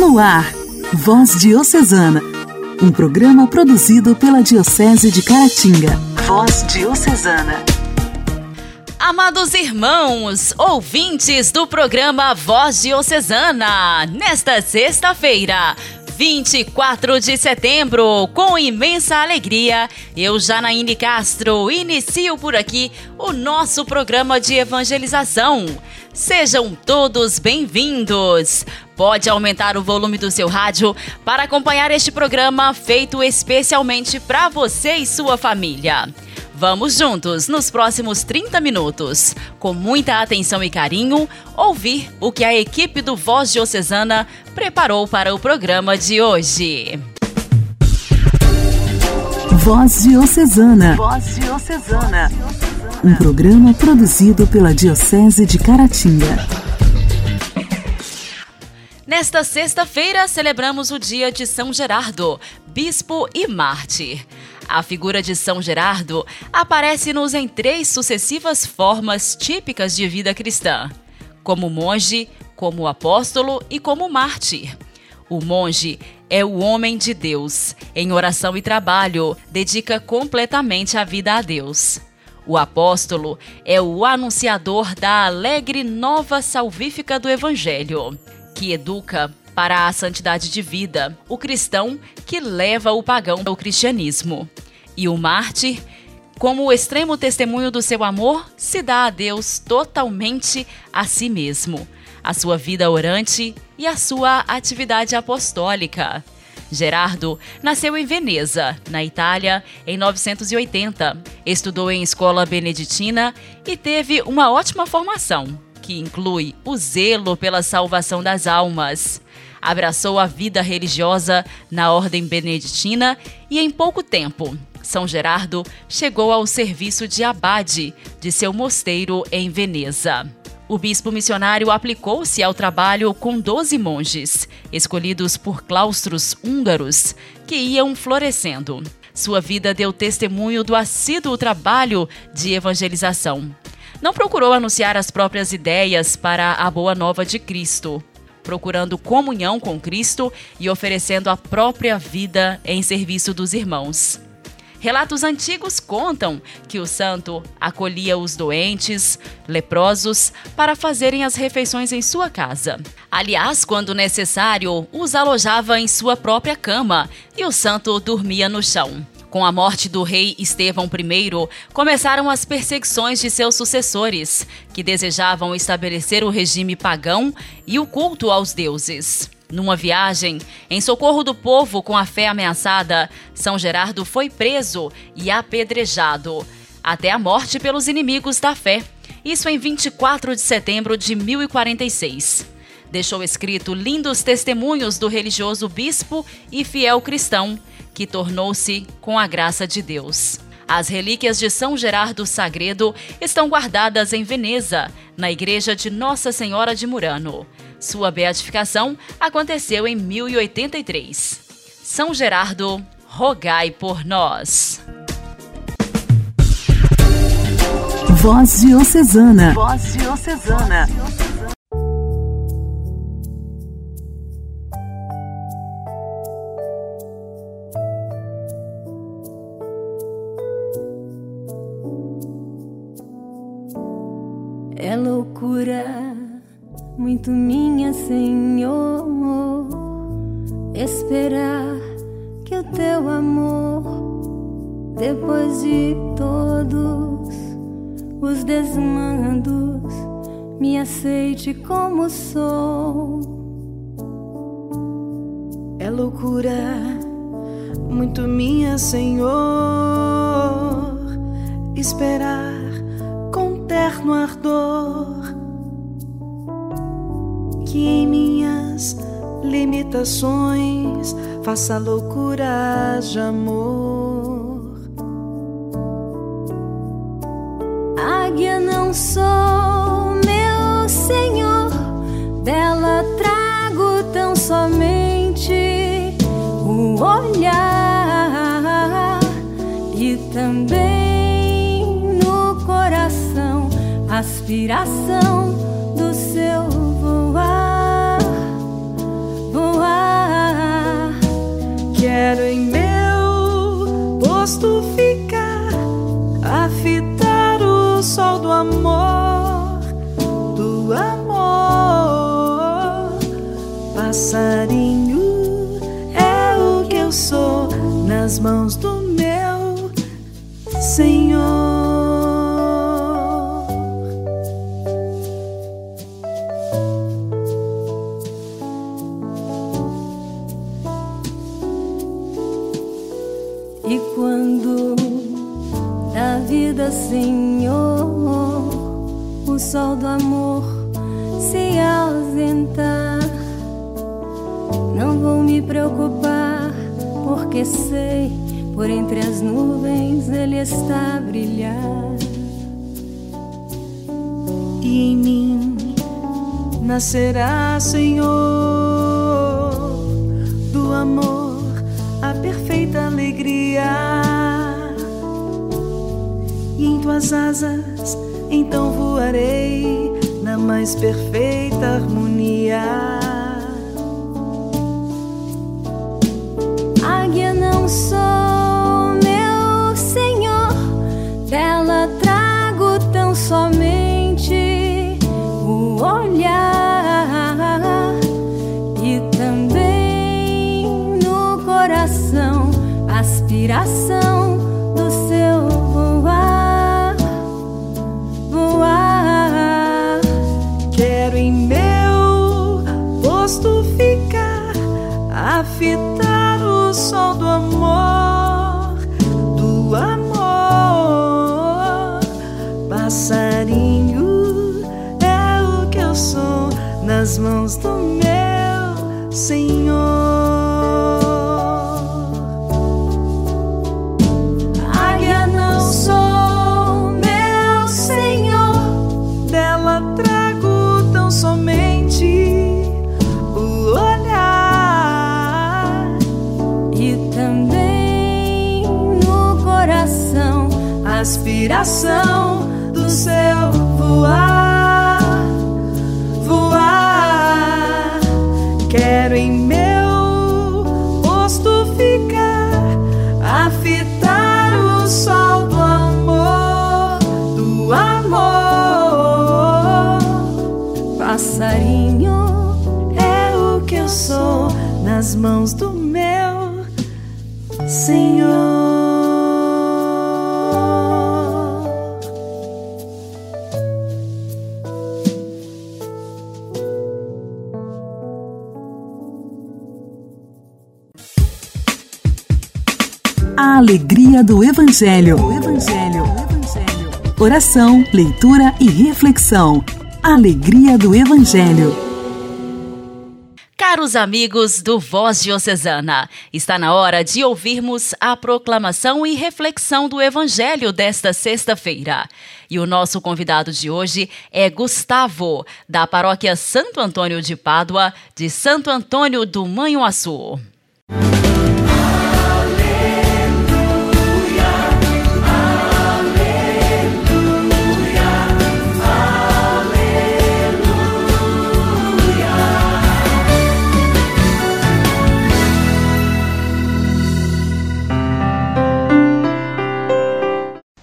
No ar, Voz Diocesana, um programa produzido pela Diocese de Caratinga. Voz Diocesana. Amados irmãos, ouvintes do programa Voz Diocesana, nesta sexta-feira, 24 de setembro, com imensa alegria, eu, Janaíne Castro, inicio por aqui o nosso programa de evangelização. Sejam todos bem-vindos. Pode aumentar o volume do seu rádio para acompanhar este programa feito especialmente para você e sua família. Vamos juntos, nos próximos 30 minutos, com muita atenção e carinho, ouvir o que a equipe do Voz Diocesana preparou para o programa de hoje. Voz Diocesana. Voz Diocesana. Um programa produzido pela Diocese de Caratinga. Nesta sexta-feira, celebramos o dia de São Gerardo, bispo e mártir. A figura de São Gerardo aparece-nos em três sucessivas formas típicas de vida cristã: como monge, como apóstolo e como mártir. O monge é o homem de Deus. Em oração e trabalho, dedica completamente a vida a Deus. O apóstolo é o anunciador da alegre nova salvífica do Evangelho, que educa para a santidade de vida, o cristão que leva o pagão ao cristianismo. E o mártir, como o extremo testemunho do seu amor, se dá a Deus totalmente a si mesmo, a sua vida orante e a sua atividade apostólica. Gerardo nasceu em Veneza, na Itália, em 980. Estudou em escola beneditina e teve uma ótima formação, que inclui o zelo pela salvação das almas abraçou a vida religiosa na ordem beneditina e, em pouco tempo, São Gerardo chegou ao serviço de abade de seu mosteiro em Veneza. O bispo missionário aplicou-se ao trabalho com 12 monges, escolhidos por claustros húngaros, que iam florescendo. Sua vida deu testemunho do assíduo trabalho de evangelização. Não procurou anunciar as próprias ideias para a boa nova de Cristo, procurando comunhão com Cristo e oferecendo a própria vida em serviço dos irmãos. Relatos antigos contam que o santo acolhia os doentes, leprosos, para fazerem as refeições em sua casa. Aliás, quando necessário, os alojava em sua própria cama e o santo dormia no chão. Com a morte do rei Estevão I, começaram as perseguições de seus sucessores, que desejavam estabelecer o regime pagão e o culto aos deuses. Numa viagem em socorro do povo com a fé ameaçada, São Gerardo foi preso e apedrejado, até a morte pelos inimigos da fé. Isso em 24 de setembro de 1046. Deixou escrito lindos testemunhos do religioso bispo e fiel cristão que tornou-se com a graça de Deus. As relíquias de São Gerardo Sagredo estão guardadas em Veneza, na igreja de Nossa Senhora de Murano. Sua beatificação aconteceu em 1083. São Gerardo, rogai por nós. Voz Diocesana. Voz Diocesana. Sou. É loucura muito minha, Senhor, esperar terno ardor que em minhas limitações faça loucura de amor. Águia não sou, inspiração do seu voar, voar. Quero em meu posto ficar, a fitar o sol do amor, do amor. Passarinho é o que eu sou nas mãos Senhor, o sol do amor se ausentar, não vou me preocupar, porque sei, por entre as nuvens ele está a brilhar. E em mim nascerá, Senhor, do amor a perfeita alegria. E em tuas asas então voarei na mais perfeita harmonia. Águia não sou, meu Senhor, dela trago tão somente o olhar e também no coração aspiração aspiração do seu voar, voar. Quero em meu posto ficar, a fitar o sol do amor, do amor. passarinho É o que eu sou nas mãos do meu Senhor. Alegria do Evangelho. Evangelho. Evangelho. Oração, leitura e reflexão. Alegria do Evangelho. Caros amigos do Voz Diocesana, está na hora de ouvirmos a proclamação e reflexão do Evangelho desta sexta-feira. E o nosso convidado de hoje é Gustavo, da paróquia Santo Antônio de Pádua, de Santo Antônio do Manhuaçu.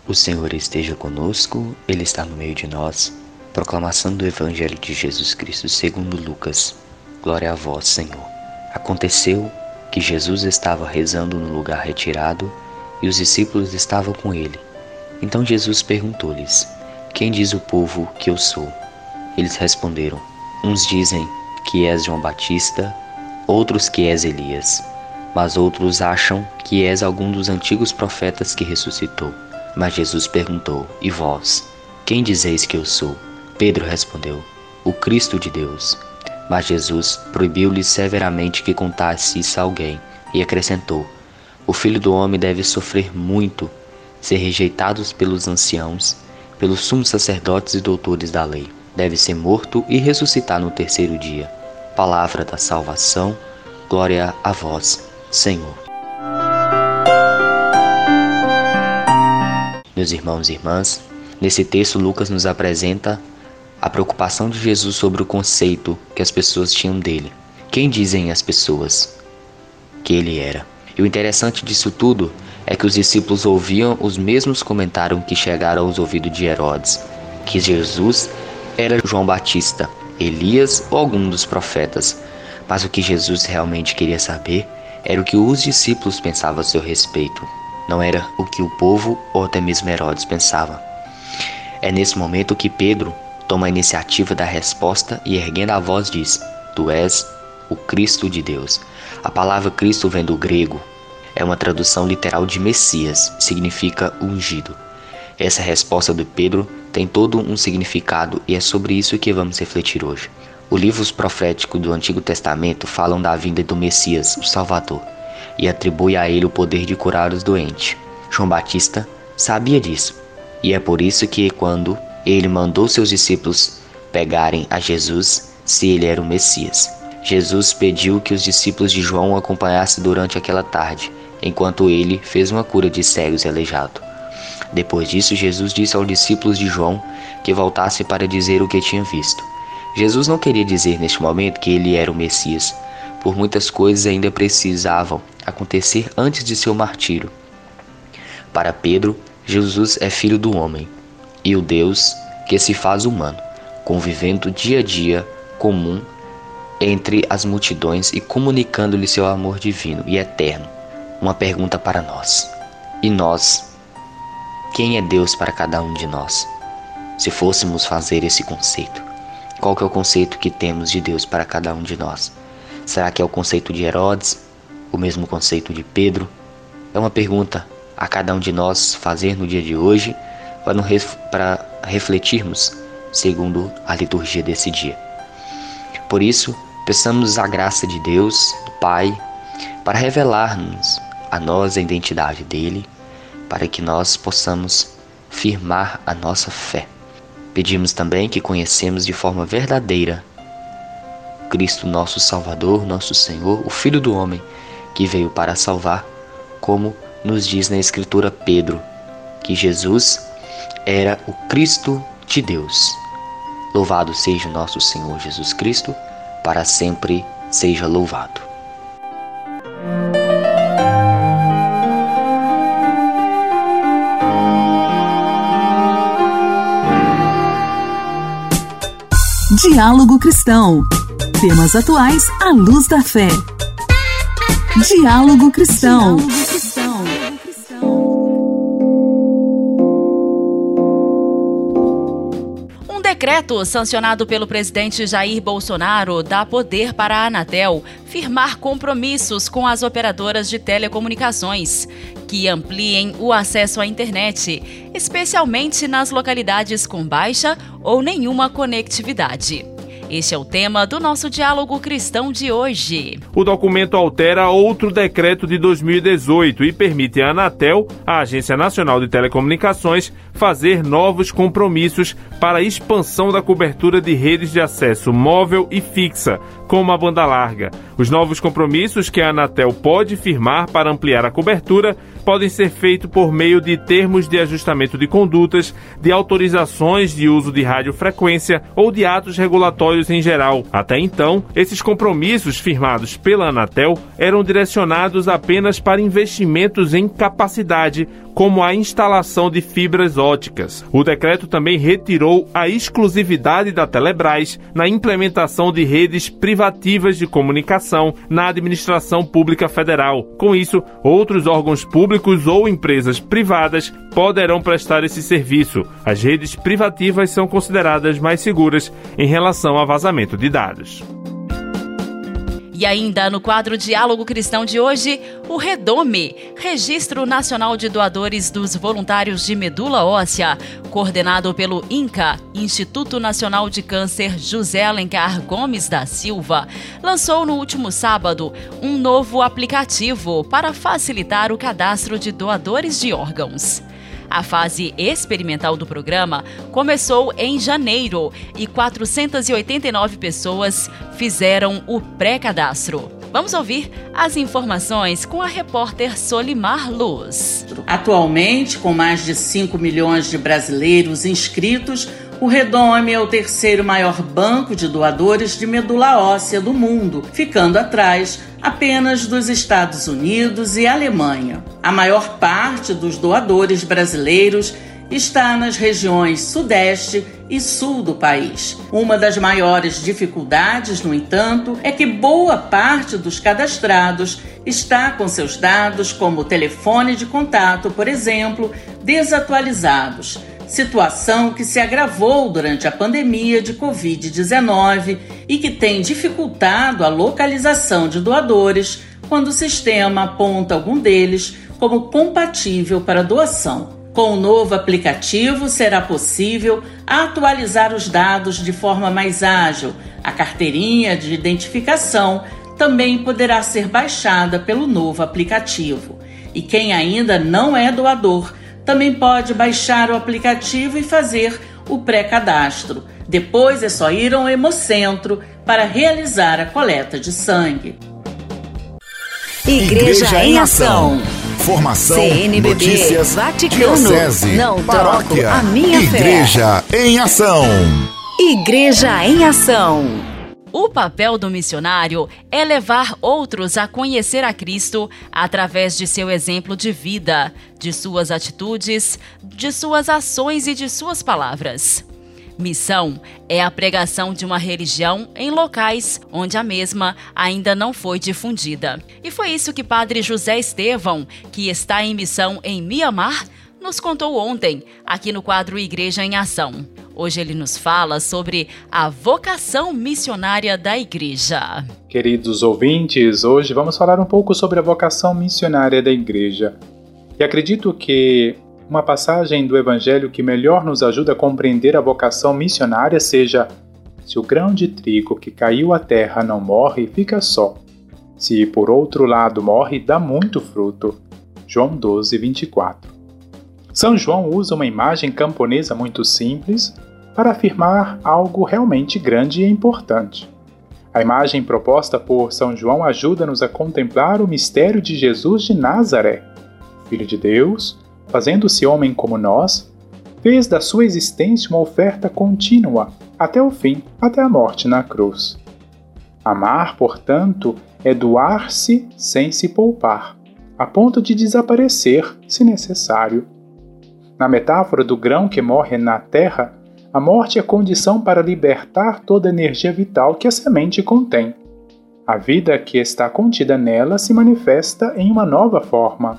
O Senhor esteja conosco, Ele está no meio de nós. Proclamação do Evangelho de Jesus Cristo segundo Lucas. Glória a vós, Senhor. Aconteceu que Jesus estava rezando no lugar retirado e os discípulos estavam com ele. Então Jesus perguntou-lhes: Quem diz o povo que eu sou? Eles responderam: Uns dizem que és João Batista, outros que és Elias, mas outros acham que és algum dos antigos profetas que ressuscitou. Mas Jesus perguntou: E vós? Quem dizeis que eu sou? Pedro respondeu: O Cristo de Deus. Mas Jesus proibiu-lhes severamente que contasse isso a alguém e acrescentou: O filho do homem deve sofrer muito, ser rejeitado pelos anciãos, pelos sumos sacerdotes e doutores da lei. Deve ser morto e ressuscitar no terceiro dia. Palavra da salvação, glória a vós, Senhor. Meus irmãos e irmãs, nesse texto Lucas nos apresenta a preocupação de Jesus sobre o conceito que as pessoas tinham dele. Quem dizem as pessoas que ele era? E o interessante disso tudo é que os discípulos ouviam os mesmos comentários que chegaram aos ouvidos de Herodes, que Jesus era João Batista, Elias ou algum dos profetas. Mas o que Jesus realmente queria saber era o que os discípulos pensavam a seu respeito, não era o que o povo ou até mesmo Herodes pensava. É nesse momento que Pedro toma a iniciativa da resposta e, erguendo a voz, diz: Tu és o Cristo de Deus. A palavra Cristo vem do grego, é uma tradução literal de Messias, significa ungido. Essa resposta de Pedro tem todo um significado e é sobre isso que vamos refletir hoje. Os livros proféticos do Antigo Testamento falam da vinda do Messias, o Salvador, e atribui a ele o poder de curar os doentes. João Batista sabia disso, e é por isso que, quando ele mandou seus discípulos pegarem a Jesus, se ele era o Messias, Jesus pediu que os discípulos de João o acompanhassem durante aquela tarde, enquanto ele fez uma cura de cegos e aleijados. Depois disso, Jesus disse aos discípulos de João que voltassem para dizer o que tinha visto. Jesus não queria dizer neste momento que ele era o Messias, por muitas coisas ainda precisavam acontecer antes de seu martírio. Para Pedro, Jesus é filho do homem e o Deus que se faz humano, convivendo dia a dia comum entre as multidões e comunicando-lhe seu amor divino e eterno. Uma pergunta para nós. E nós? Quem é Deus para cada um de nós? Se fôssemos fazer esse conceito, qual que é o conceito que temos de Deus para cada um de nós? Será que é o conceito de Herodes? O mesmo conceito de Pedro? É uma pergunta a cada um de nós fazer no dia de hoje para refletirmos segundo a liturgia desse dia. Por isso, peçamos a graça de Deus, do Pai, para revelar-nos a nós a identidade dele, para que nós possamos firmar a nossa fé. Pedimos também que conhecemos de forma verdadeira Cristo, nosso Salvador, nosso Senhor, o Filho do Homem, que veio para salvar, como nos diz na Escritura Pedro, que Jesus era o Cristo de Deus. Louvado seja o nosso Senhor Jesus Cristo, para sempre seja louvado. Diálogo Cristão. Temas atuais à luz da fé. Diálogo Cristão. Um decreto sancionado pelo presidente Jair Bolsonaro dá poder para a Anatel firmar compromissos com as operadoras de telecomunicações que ampliem o acesso à internet, especialmente nas localidades com baixa ou nenhuma conectividade. Este é o tema do nosso diálogo cristão de hoje. O documento altera outro decreto de 2018 e permite à Anatel, a Agência Nacional de Telecomunicações, fazer novos compromissos para a expansão da cobertura de redes de acesso móvel e fixa, como a banda larga. Os novos compromissos que a Anatel pode firmar para ampliar a cobertura podem ser feitos por meio de termos de ajustamento de condutas, de autorizações de uso de radiofrequência ou de atos regulatórios em geral. Até então, esses compromissos firmados pela Anatel eram direcionados apenas para investimentos em capacidade como a instalação de fibras óticas. O decreto também retirou a exclusividade da Telebrás na implementação de redes privativas de comunicação na administração pública federal. Com isso, outros órgãos públicos ou empresas privadas poderão prestar esse serviço. As redes privativas são consideradas mais seguras em relação a vazamento de dados. E ainda no quadro Diálogo Cristão de hoje, o Redome, Registro Nacional de Doadores dos Voluntários de Medula Óssea, coordenado pelo INCA, Instituto Nacional de Câncer José Alencar Gomes da Silva, lançou no último sábado um novo aplicativo para facilitar o cadastro de doadores de órgãos. A fase experimental do programa começou em janeiro e 489 pessoas fizeram o pré-cadastro. Vamos ouvir as informações com a repórter Solimar Luz. Atualmente, com mais de 5 milhões de brasileiros inscritos, o Redome é o terceiro maior banco de doadores de medula óssea do mundo, ficando atrás apenas dos Estados Unidos e Alemanha. A maior parte dos doadores brasileiros está nas regiões Sudeste e Sul do país. Uma das maiores dificuldades, no entanto, é que boa parte dos cadastrados está com seus dados, como telefone de contato, por exemplo, desatualizados. Situação que se agravou durante a pandemia de Covid-19 e que tem dificultado a localização de doadores quando o sistema aponta algum deles como compatível para doação. Com o novo aplicativo, será possível atualizar os dados de forma mais ágil. A carteirinha de identificação também poderá ser baixada pelo novo aplicativo. E quem ainda não é doador também pode baixar o aplicativo e fazer o pré-cadastro. Depois é só ir ao Hemocentro para realizar a coleta de sangue. Igreja, Igreja em Ação. Informação, CNBB, notícias, Vaticano, diocese, não paróquia, a minha Igreja fé. em Ação. Igreja em Ação. O papel do missionário é levar outros a conhecer a Cristo através de seu exemplo de vida, de suas atitudes, de suas ações e de suas palavras. Missão é a pregação de uma religião em locais onde a mesma ainda não foi difundida. E foi isso que Padre José Estevão, que está em missão em Mianmar, nos contou ontem, aqui no quadro Igreja em Ação. Hoje ele nos fala sobre a vocação missionária da igreja. Queridos ouvintes, hoje vamos falar um pouco sobre a vocação missionária da igreja. E acredito que uma passagem do Evangelho que melhor nos ajuda a compreender a vocação missionária seja: Se o grão de trigo que caiu à terra não morre, fica só. Se por outro lado morre, dá muito fruto. João 12, 24. São João usa uma imagem camponesa muito simples para afirmar algo realmente grande e importante. A imagem proposta por São João ajuda-nos a contemplar o mistério de Jesus de Nazaré, Filho de Deus, fazendo-se homem como nós, fez da sua existência uma oferta contínua, até o fim, até a morte na cruz. Amar, portanto, é doar-se sem se poupar, a ponto de desaparecer, se necessário. Na metáfora do grão que morre na terra, a morte é condição para libertar toda a energia vital que a semente contém. A vida que está contida nela se manifesta em uma nova forma.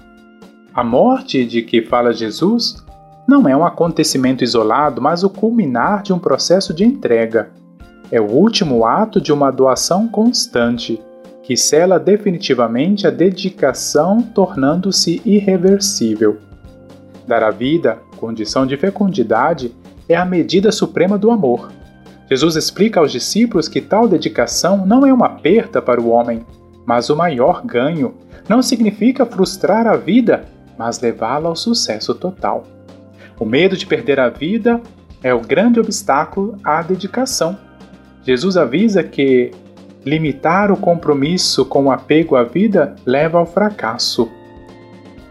A morte de que fala Jesus não é um acontecimento isolado, mas o culminar de um processo de entrega. É o último ato de uma doação constante, que cela definitivamente a dedicação, tornando-se irreversível. Dar a vida, condição de fecundidade, é a medida suprema do amor. Jesus explica aos discípulos que tal dedicação não é uma perda para o homem, mas o maior ganho. Não significa frustrar a vida, mas levá-la ao sucesso total. O medo de perder a vida é o grande obstáculo à dedicação. Jesus avisa que limitar o compromisso com o apego à vida leva ao fracasso.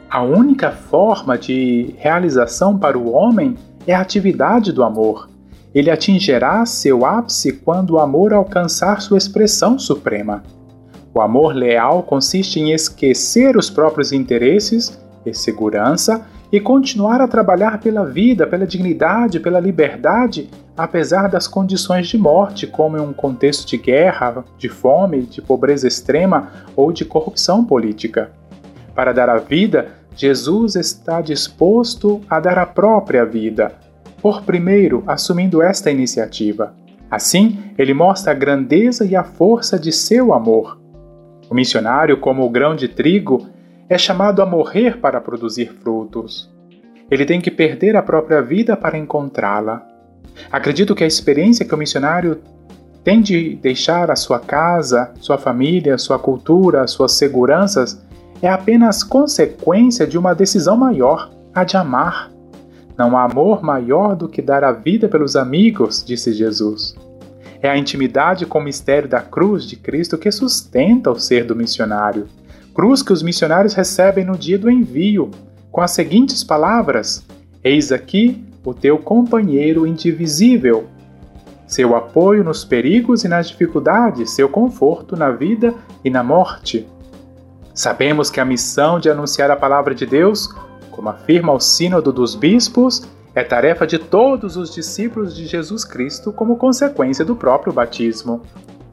A única forma de realização para o homem é a atividade do amor. Ele atingirá seu ápice quando o amor alcançar sua expressão suprema. O amor leal consiste em esquecer os próprios interesses ter segurança e continuar a trabalhar pela vida, pela dignidade, pela liberdade, apesar das condições de morte, como em um contexto de guerra, de fome, de pobreza extrema ou de corrupção política. Para dar a vida, Jesus está disposto a dar a própria vida, por primeiro assumindo esta iniciativa. Assim, ele mostra a grandeza e a força de seu amor. O missionário, como o grão de trigo, é chamado a morrer para produzir frutos. Ele tem que perder a própria vida para encontrá-la. Acredito que a experiência que o missionário tem de deixar a sua casa, sua família, sua cultura, suas seguranças é apenas consequência de uma decisão maior, a de amar. Não há amor maior do que dar a vida pelos amigos, disse Jesus. É a intimidade com o mistério da cruz de Cristo que sustenta o ser do missionário cruz que os missionários recebem no dia do envio, com as seguintes palavras: Eis aqui o teu companheiro indivisível. Seu apoio nos perigos e nas dificuldades, seu conforto na vida e na morte. Sabemos que a missão de anunciar a palavra de Deus, como afirma o Sínodo dos Bispos, É tarefa de todos os discípulos de Jesus Cristo como consequência do próprio batismo.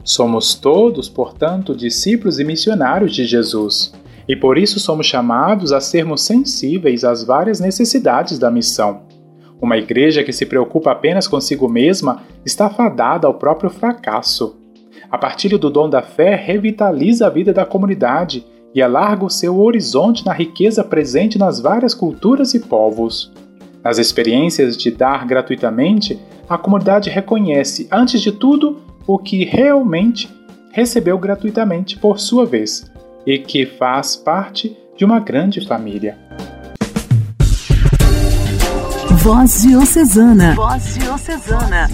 Somos todos, portanto, discípulos e missionários de Jesus, e por isso somos chamados a sermos sensíveis às várias necessidades da missão. Uma igreja que se preocupa apenas consigo mesma está fadada ao próprio fracasso. A partilha do dom da fé revitaliza a vida da comunidade e alarga o seu horizonte na riqueza presente nas várias culturas e povos. Nas experiências de dar gratuitamente, a comunidade reconhece, antes de tudo, o que realmente recebeu gratuitamente por sua vez e que faz parte de uma grande família. Voz Diocesana. Voz Diocesana.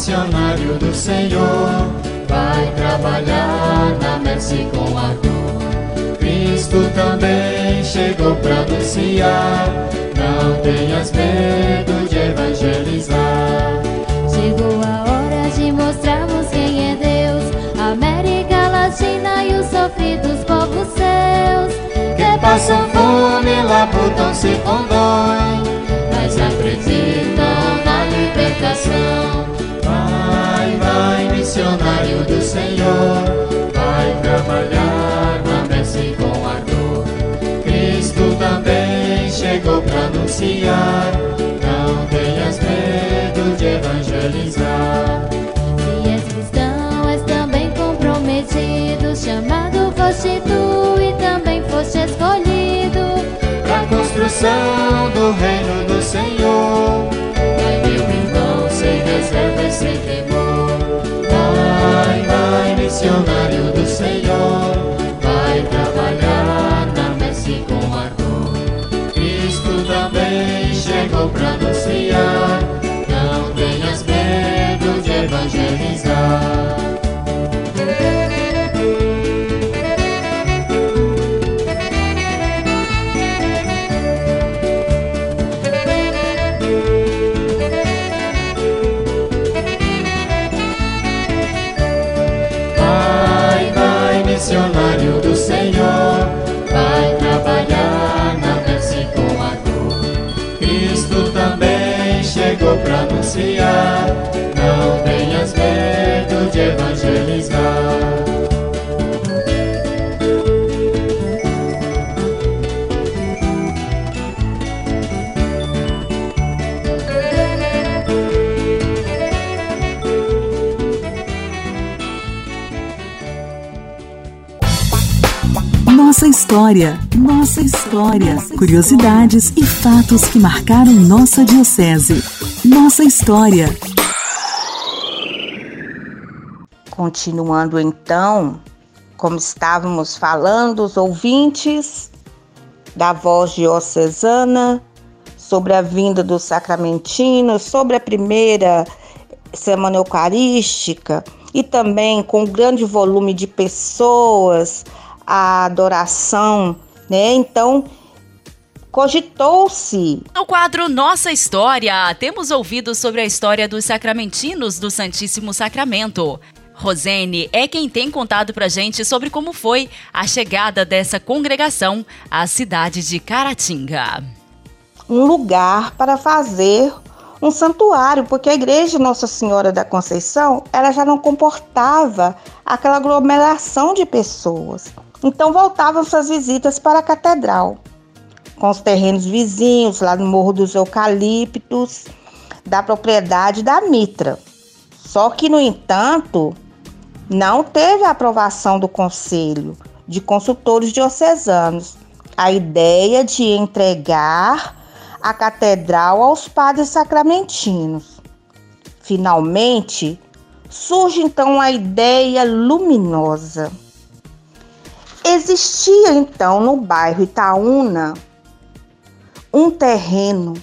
Missionário do Senhor, vai trabalhar na Mercy com ardor. Cristo também chegou para anunciar, não tenhas medo de evangelizar. Chegou a hora de mostrarmos quem é Deus, América Latina e os sofridos povos seus. Que passam fome, labutam-se com dor, mas acreditam na libertação. Missionário do Senhor, vai trabalhar na Mercy com ardor. Cristo também chegou para anunciar, não tenhas medo de evangelizar. Anunciar, não tenhas medo de evangelizar. Nossa história, nossa história. Curiosidades e fatos que marcaram nossa diocese. Nossa história. Continuando então, como estávamos falando, os ouvintes da voz diocesana sobre a vinda dos sacramentinos, sobre a primeira semana eucarística e também com grande volume de pessoas, a adoração, né? Então, cogitou-se No quadro Nossa História, temos ouvido sobre a história dos sacramentinos do Santíssimo Sacramento. Rosene é quem tem contado pra gente sobre como foi a chegada dessa congregação à cidade de Caratinga. um lugar para fazer um santuário, porque a igreja Nossa Senhora da Conceição, ela já não comportava aquela aglomeração de pessoas. Então voltavam suas visitas para a catedral, com os terrenos vizinhos, lá no Morro dos Eucaliptos, da propriedade da Mitra. Só que, no entanto, não teve a aprovação do Conselho de Consultores Diocesanos a ideia de entregar a catedral aos padres sacramentinos. Finalmente, surge então a ideia luminosa. Existia então no bairro Itaúna um terreno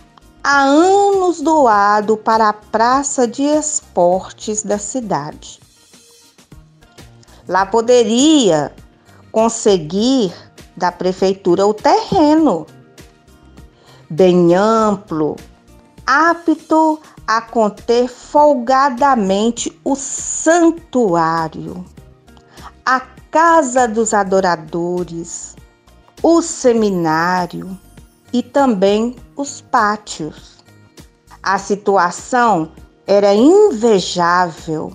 há anos doado para a praça de esportes da cidade. Lá poderia conseguir da prefeitura o terreno bem amplo, apto a conter folgadamente o santuário, a casa dos adoradores, o seminário e também os pátios. A situação era invejável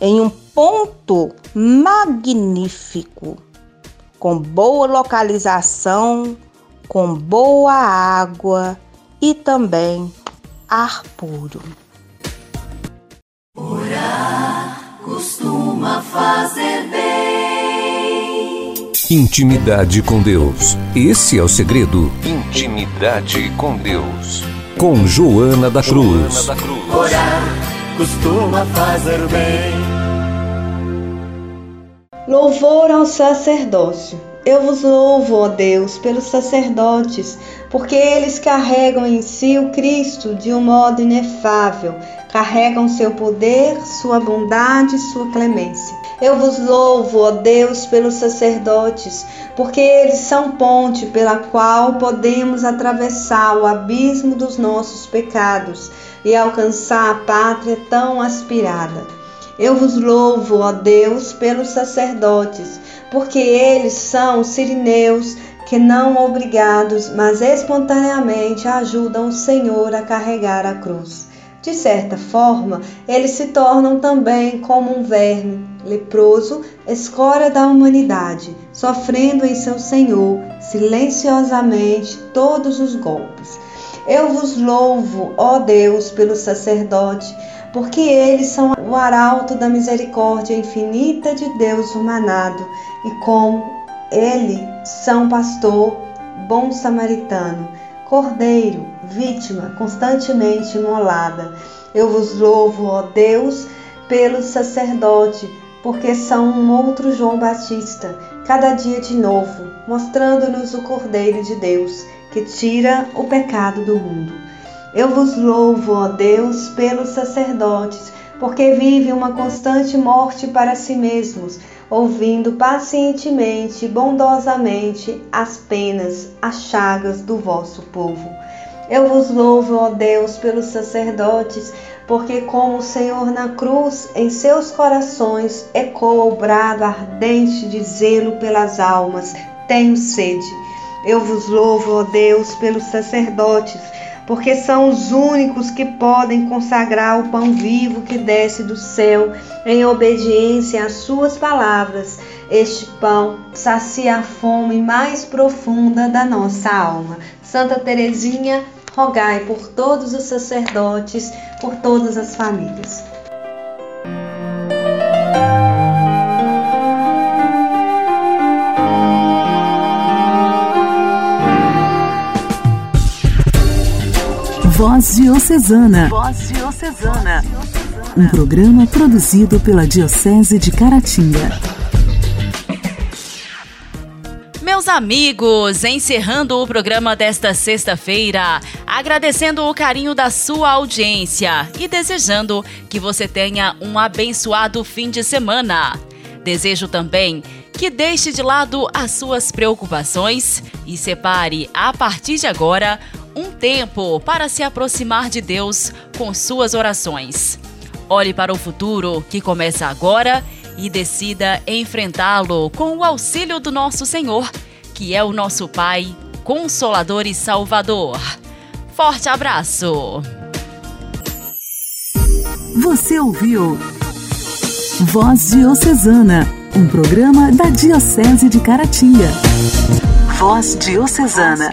em um ponto magnífico, com boa localização, com boa água e também ar puro. Intimidade com Deus. Esse é o segredo. Intimidade com Deus. Com Joana da Cruz. Joana da Cruz. Orar costuma fazer bem. Louvor ao sacerdócio. Eu vos louvo, ó Deus, pelos sacerdotes, porque eles carregam em si o Cristo de um modo inefável, carregam seu poder, sua bondade, sua clemência. Eu vos louvo, ó Deus, pelos sacerdotes, porque eles são ponte pela qual podemos atravessar o abismo dos nossos pecados e alcançar a pátria tão aspirada. Eu vos louvo, ó Deus, pelos sacerdotes, porque eles são sirineus que não obrigados, mas espontaneamente ajudam o Senhor a carregar a cruz. De certa forma, eles se tornam também como um verme leproso, escória da humanidade, sofrendo em seu Senhor silenciosamente todos os golpes. Eu vos louvo, ó Deus, pelo sacerdote, porque eles são o arauto da misericórdia infinita de Deus humanado, e como ele são pastor, bom samaritano, cordeiro, vítima constantemente imolada. Eu vos louvo, ó Deus, pelo sacerdote, porque são um outro João Batista, cada dia de novo, mostrando-nos o Cordeiro de Deus, que tira o pecado do mundo. Eu vos louvo, ó Deus, pelos sacerdotes, porque vivem uma constante morte para si mesmos, ouvindo pacientemente bondosamente as penas, as chagas do vosso povo. Eu vos louvo, ó Deus, pelos sacerdotes, porque como o Senhor na cruz, em seus corações ecoa o brado ardente de zelo pelas almas, tenho sede. Eu vos louvo, ó Deus, pelos sacerdotes, porque são os únicos que podem consagrar o pão vivo que desce do céu em obediência às suas palavras. Este pão sacia a fome mais profunda da nossa alma. Santa Teresinha, rogai por todos os sacerdotes, por todas as famílias. Voz Diocesana. Voz Diocesana. Um programa produzido pela Diocese de Caratinga. Meus amigos, encerrando o programa desta sexta-feira, agradecendo o carinho da sua audiência e desejando que você tenha um abençoado fim de semana. Desejo também que deixe de lado as suas preocupações e separe, a partir de agora, um tempo para se aproximar de Deus com suas orações. Olhe para o futuro que começa agora e decida enfrentá-lo com o auxílio do nosso Senhor, que é o nosso Pai, Consolador e Salvador. Forte abraço! Você ouviu Voz Diocesana, um programa da Diocese de Caratinga. Voz Diocesana.